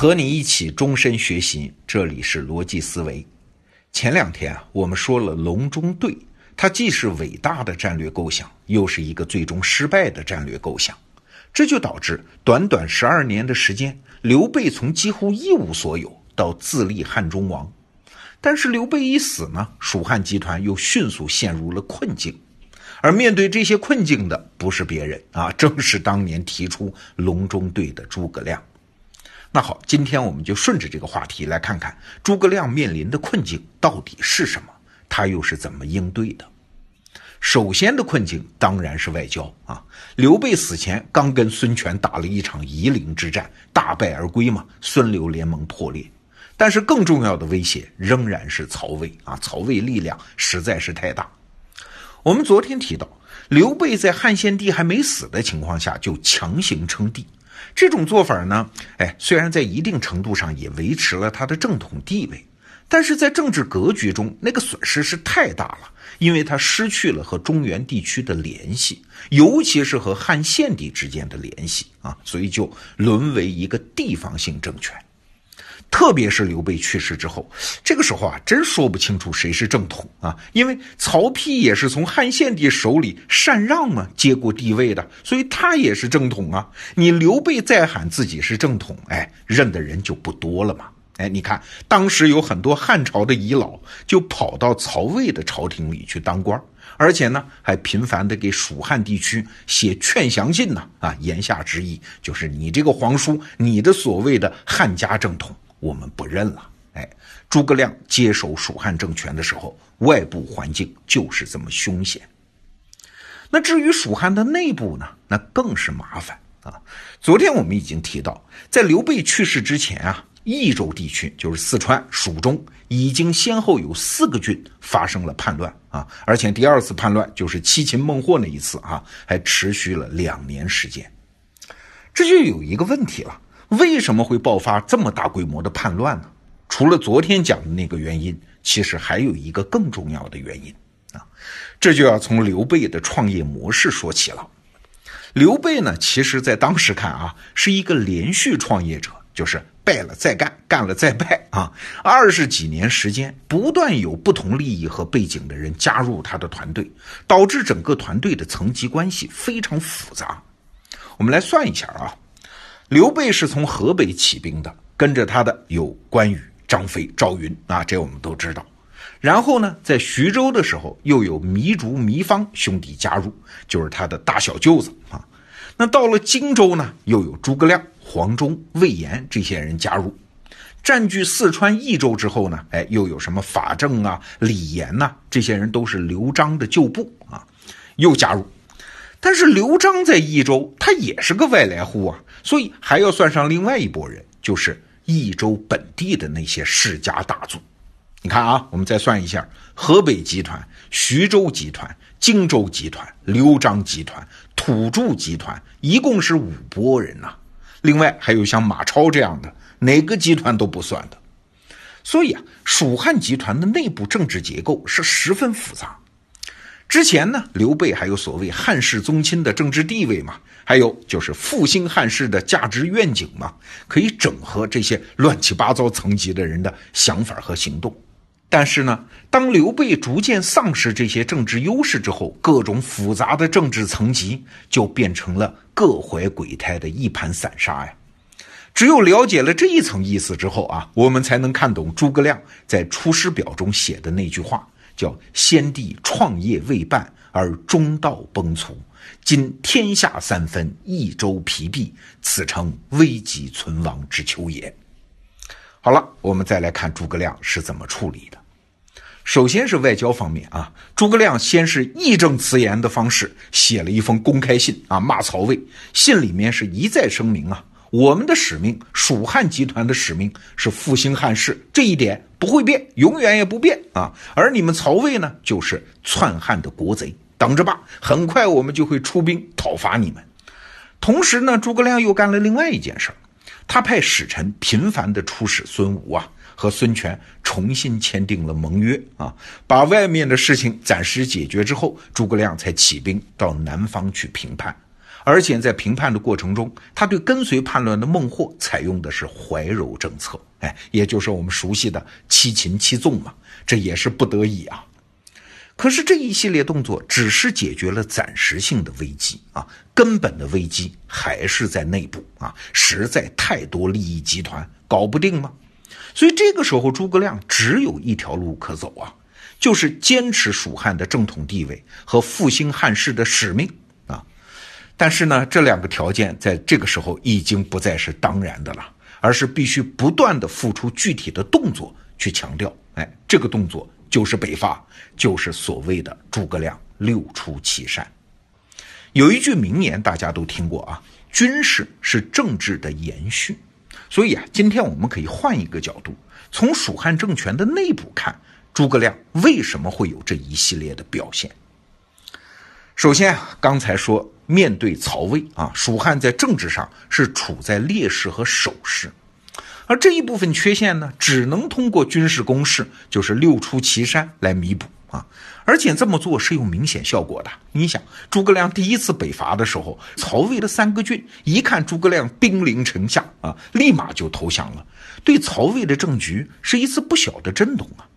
和你一起终身学习，这里是逻辑思维。前两天啊，我们说了隆中对，它既是伟大的战略构想，又是一个最终失败的战略构想。这就导致短短十二年的时间，刘备从几乎一无所有到自立汉中王。但是刘备一死呢，蜀汉集团又迅速陷入了困境。而面对这些困境的，不是别人啊，正是当年提出隆中对的诸葛亮。那好，今天我们就顺着这个话题来看看诸葛亮面临的困境到底是什么，他又是怎么应对的。首先的困境当然是外交啊。刘备死前刚跟孙权打了一场夷陵之战，大败而归嘛，孙刘联盟破裂。但是更重要的威胁仍然是曹魏啊，曹魏力量实在是太大。我们昨天提到，刘备在汉献帝还没死的情况下就强行称帝。这种做法呢，哎，虽然在一定程度上也维持了他的正统地位，但是在政治格局中，那个损失是太大了，因为他失去了和中原地区的联系，尤其是和汉献帝之间的联系啊，所以就沦为一个地方性政权。特别是刘备去世之后，这个时候啊，真说不清楚谁是正统啊，因为曹丕也是从汉献帝手里禅让嘛接过帝位的，所以他也是正统啊。你刘备再喊自己是正统，哎，认的人就不多了嘛。哎，你看当时有很多汉朝的遗老就跑到曹魏的朝廷里去当官，而且呢还频繁的给蜀汉地区写劝降信呢。啊，言下之意就是你这个皇叔，你的所谓的汉家正统。我们不认了，哎，诸葛亮接手蜀汉政权的时候，外部环境就是这么凶险。那至于蜀汉的内部呢，那更是麻烦啊。昨天我们已经提到，在刘备去世之前啊，益州地区就是四川、蜀中，已经先后有四个郡发生了叛乱啊，而且第二次叛乱就是七擒孟获那一次啊，还持续了两年时间。这就有一个问题了。为什么会爆发这么大规模的叛乱呢？除了昨天讲的那个原因，其实还有一个更重要的原因啊！这就要从刘备的创业模式说起了。刘备呢，其实在当时看啊，是一个连续创业者，就是败了再干，干了再败啊。二十几年时间，不断有不同利益和背景的人加入他的团队，导致整个团队的层级关系非常复杂。我们来算一下啊。刘备是从河北起兵的，跟着他的有关羽、张飞、赵云啊，这我们都知道。然后呢，在徐州的时候，又有糜竺、糜芳兄弟加入，就是他的大小舅子啊。那到了荆州呢，又有诸葛亮、黄忠、魏延这些人加入。占据四川、益州之后呢，哎，又有什么法正啊、李严呐，这些人都是刘璋的旧部啊，又加入。但是刘璋在益州，他也是个外来户啊，所以还要算上另外一拨人，就是益州本地的那些世家大族。你看啊，我们再算一下：河北集团、徐州集团、荆州集团、刘璋集团、土著集团，一共是五拨人呐。另外还有像马超这样的，哪个集团都不算的。所以啊，蜀汉集团的内部政治结构是十分复杂。之前呢，刘备还有所谓汉室宗亲的政治地位嘛，还有就是复兴汉室的价值愿景嘛，可以整合这些乱七八糟层级的人的想法和行动。但是呢，当刘备逐渐丧失这些政治优势之后，各种复杂的政治层级就变成了各怀鬼胎的一盘散沙呀。只有了解了这一层意思之后啊，我们才能看懂诸葛亮在《出师表》中写的那句话。叫先帝创业未半而中道崩殂，今天下三分，益州疲弊，此诚危急存亡之秋也。好了，我们再来看诸葛亮是怎么处理的。首先是外交方面啊，诸葛亮先是义正辞严的方式写了一封公开信啊，骂曹魏，信里面是一再声明啊。我们的使命，蜀汉集团的使命是复兴汉室，这一点不会变，永远也不变啊！而你们曹魏呢，就是篡汉的国贼，等着吧，很快我们就会出兵讨伐你们。同时呢，诸葛亮又干了另外一件事儿，他派使臣频繁的出使孙吴啊，和孙权重新签订了盟约啊，把外面的事情暂时解决之后，诸葛亮才起兵到南方去平叛。而且在评判的过程中，他对跟随叛乱的孟获采用的是怀柔政策，哎，也就是我们熟悉的七擒七纵嘛，这也是不得已啊。可是这一系列动作只是解决了暂时性的危机啊，根本的危机还是在内部啊，实在太多利益集团搞不定吗？所以这个时候诸葛亮只有一条路可走啊，就是坚持蜀汉的正统地位和复兴汉室的使命。但是呢，这两个条件在这个时候已经不再是当然的了，而是必须不断的付出具体的动作去强调。哎，这个动作。就是北伐，就是所谓的诸葛亮六出祁山。有一句名言大家都听过啊，军事是政治的延续。所以啊，今天我们可以换一个角度，从蜀汉政权的内部看，诸葛亮为什么会有这一系列的表现。首先啊，刚才说面对曹魏啊，蜀汉在政治上是处在劣势和守势。而这一部分缺陷呢，只能通过军事攻势，就是六出祁山来弥补啊！而且这么做是有明显效果的。你想，诸葛亮第一次北伐的时候，曹魏的三个郡一看诸葛亮兵临城下啊，立马就投降了，对曹魏的政局是一次不小的震动啊。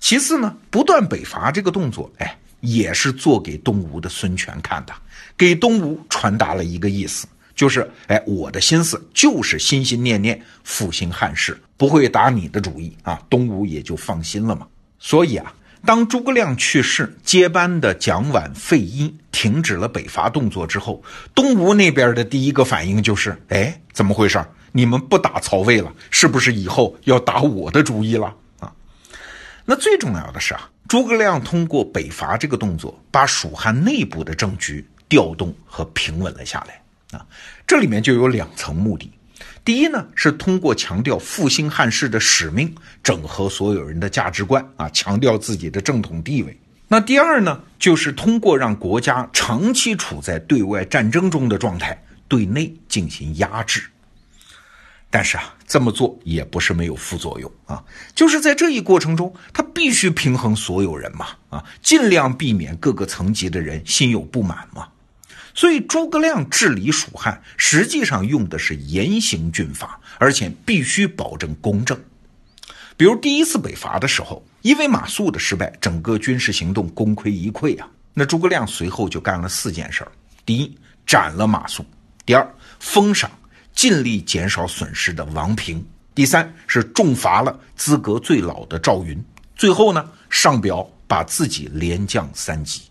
其次呢，不断北伐这个动作，哎，也是做给东吴的孙权看的，给东吴传达了一个意思。就是，哎，我的心思就是心心念念复兴汉室，不会打你的主意啊，东吴也就放心了嘛。所以啊，当诸葛亮去世，接班的蒋琬、费祎停止了北伐动作之后，东吴那边的第一个反应就是，哎，怎么回事？你们不打曹魏了，是不是以后要打我的主意了？那最重要的是啊，诸葛亮通过北伐这个动作，把蜀汉内部的政局调动和平稳了下来。啊，这里面就有两层目的。第一呢，是通过强调复兴汉室的使命，整合所有人的价值观啊，强调自己的正统地位。那第二呢，就是通过让国家长期处在对外战争中的状态，对内进行压制。但是啊，这么做也不是没有副作用啊，就是在这一过程中，他必须平衡所有人嘛，啊，尽量避免各个层级的人心有不满嘛。所以诸葛亮治理蜀汉，实际上用的是严刑峻法，而且必须保证公正。比如第一次北伐的时候，因为马谡的失败，整个军事行动功亏一篑啊。那诸葛亮随后就干了四件事儿：第一，斩了马谡；第二，封赏尽力减少损失的王平；第三是重罚了资格最老的赵云；最后呢，上表把自己连降三级。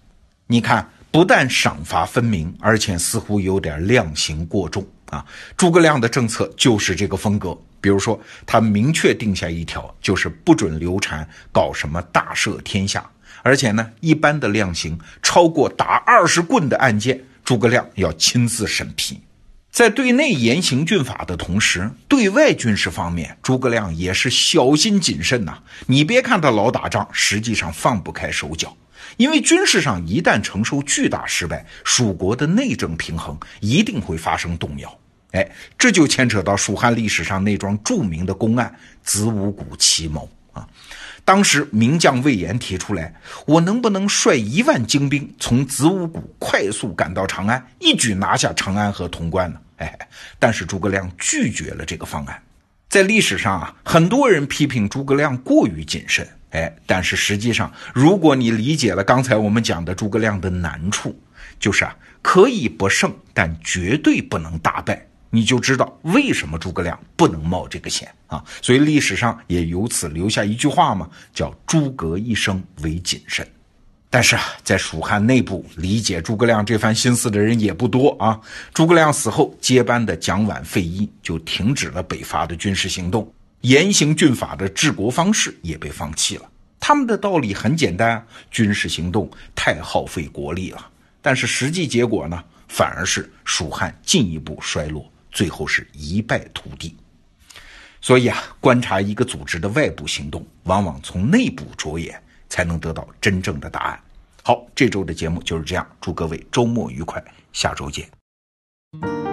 你看。不但赏罚分明，而且似乎有点量刑过重啊！诸葛亮的政策就是这个风格。比如说，他明确定下一条，就是不准刘禅搞什么大赦天下，而且呢，一般的量刑超过打二十棍的案件，诸葛亮要亲自审批。在对内严刑峻法的同时，对外军事方面，诸葛亮也是小心谨慎呐。你别看他老打仗，实际上放不开手脚。因为军事上一旦承受巨大失败，蜀国的内政平衡一定会发生动摇。哎，这就牵扯到蜀汉历史上那桩著名的公案——子午谷奇谋啊。当时名将魏延提出来，我能不能率一万精兵从子午谷快速赶到长安，一举拿下长安和潼关呢？哎，但是诸葛亮拒绝了这个方案。在历史上啊，很多人批评诸葛亮过于谨慎。哎，但是实际上，如果你理解了刚才我们讲的诸葛亮的难处，就是啊，可以不胜，但绝对不能大败，你就知道为什么诸葛亮不能冒这个险啊。所以历史上也由此留下一句话嘛，叫“诸葛一生为谨慎”。但是啊，在蜀汉内部理解诸葛亮这番心思的人也不多啊。诸葛亮死后，接班的蒋琬、费祎就停止了北伐的军事行动。严刑峻法的治国方式也被放弃了。他们的道理很简单：军事行动太耗费国力了。但是实际结果呢，反而是蜀汉进一步衰落，最后是一败涂地。所以啊，观察一个组织的外部行动，往往从内部着眼，才能得到真正的答案。好，这周的节目就是这样，祝各位周末愉快，下周见。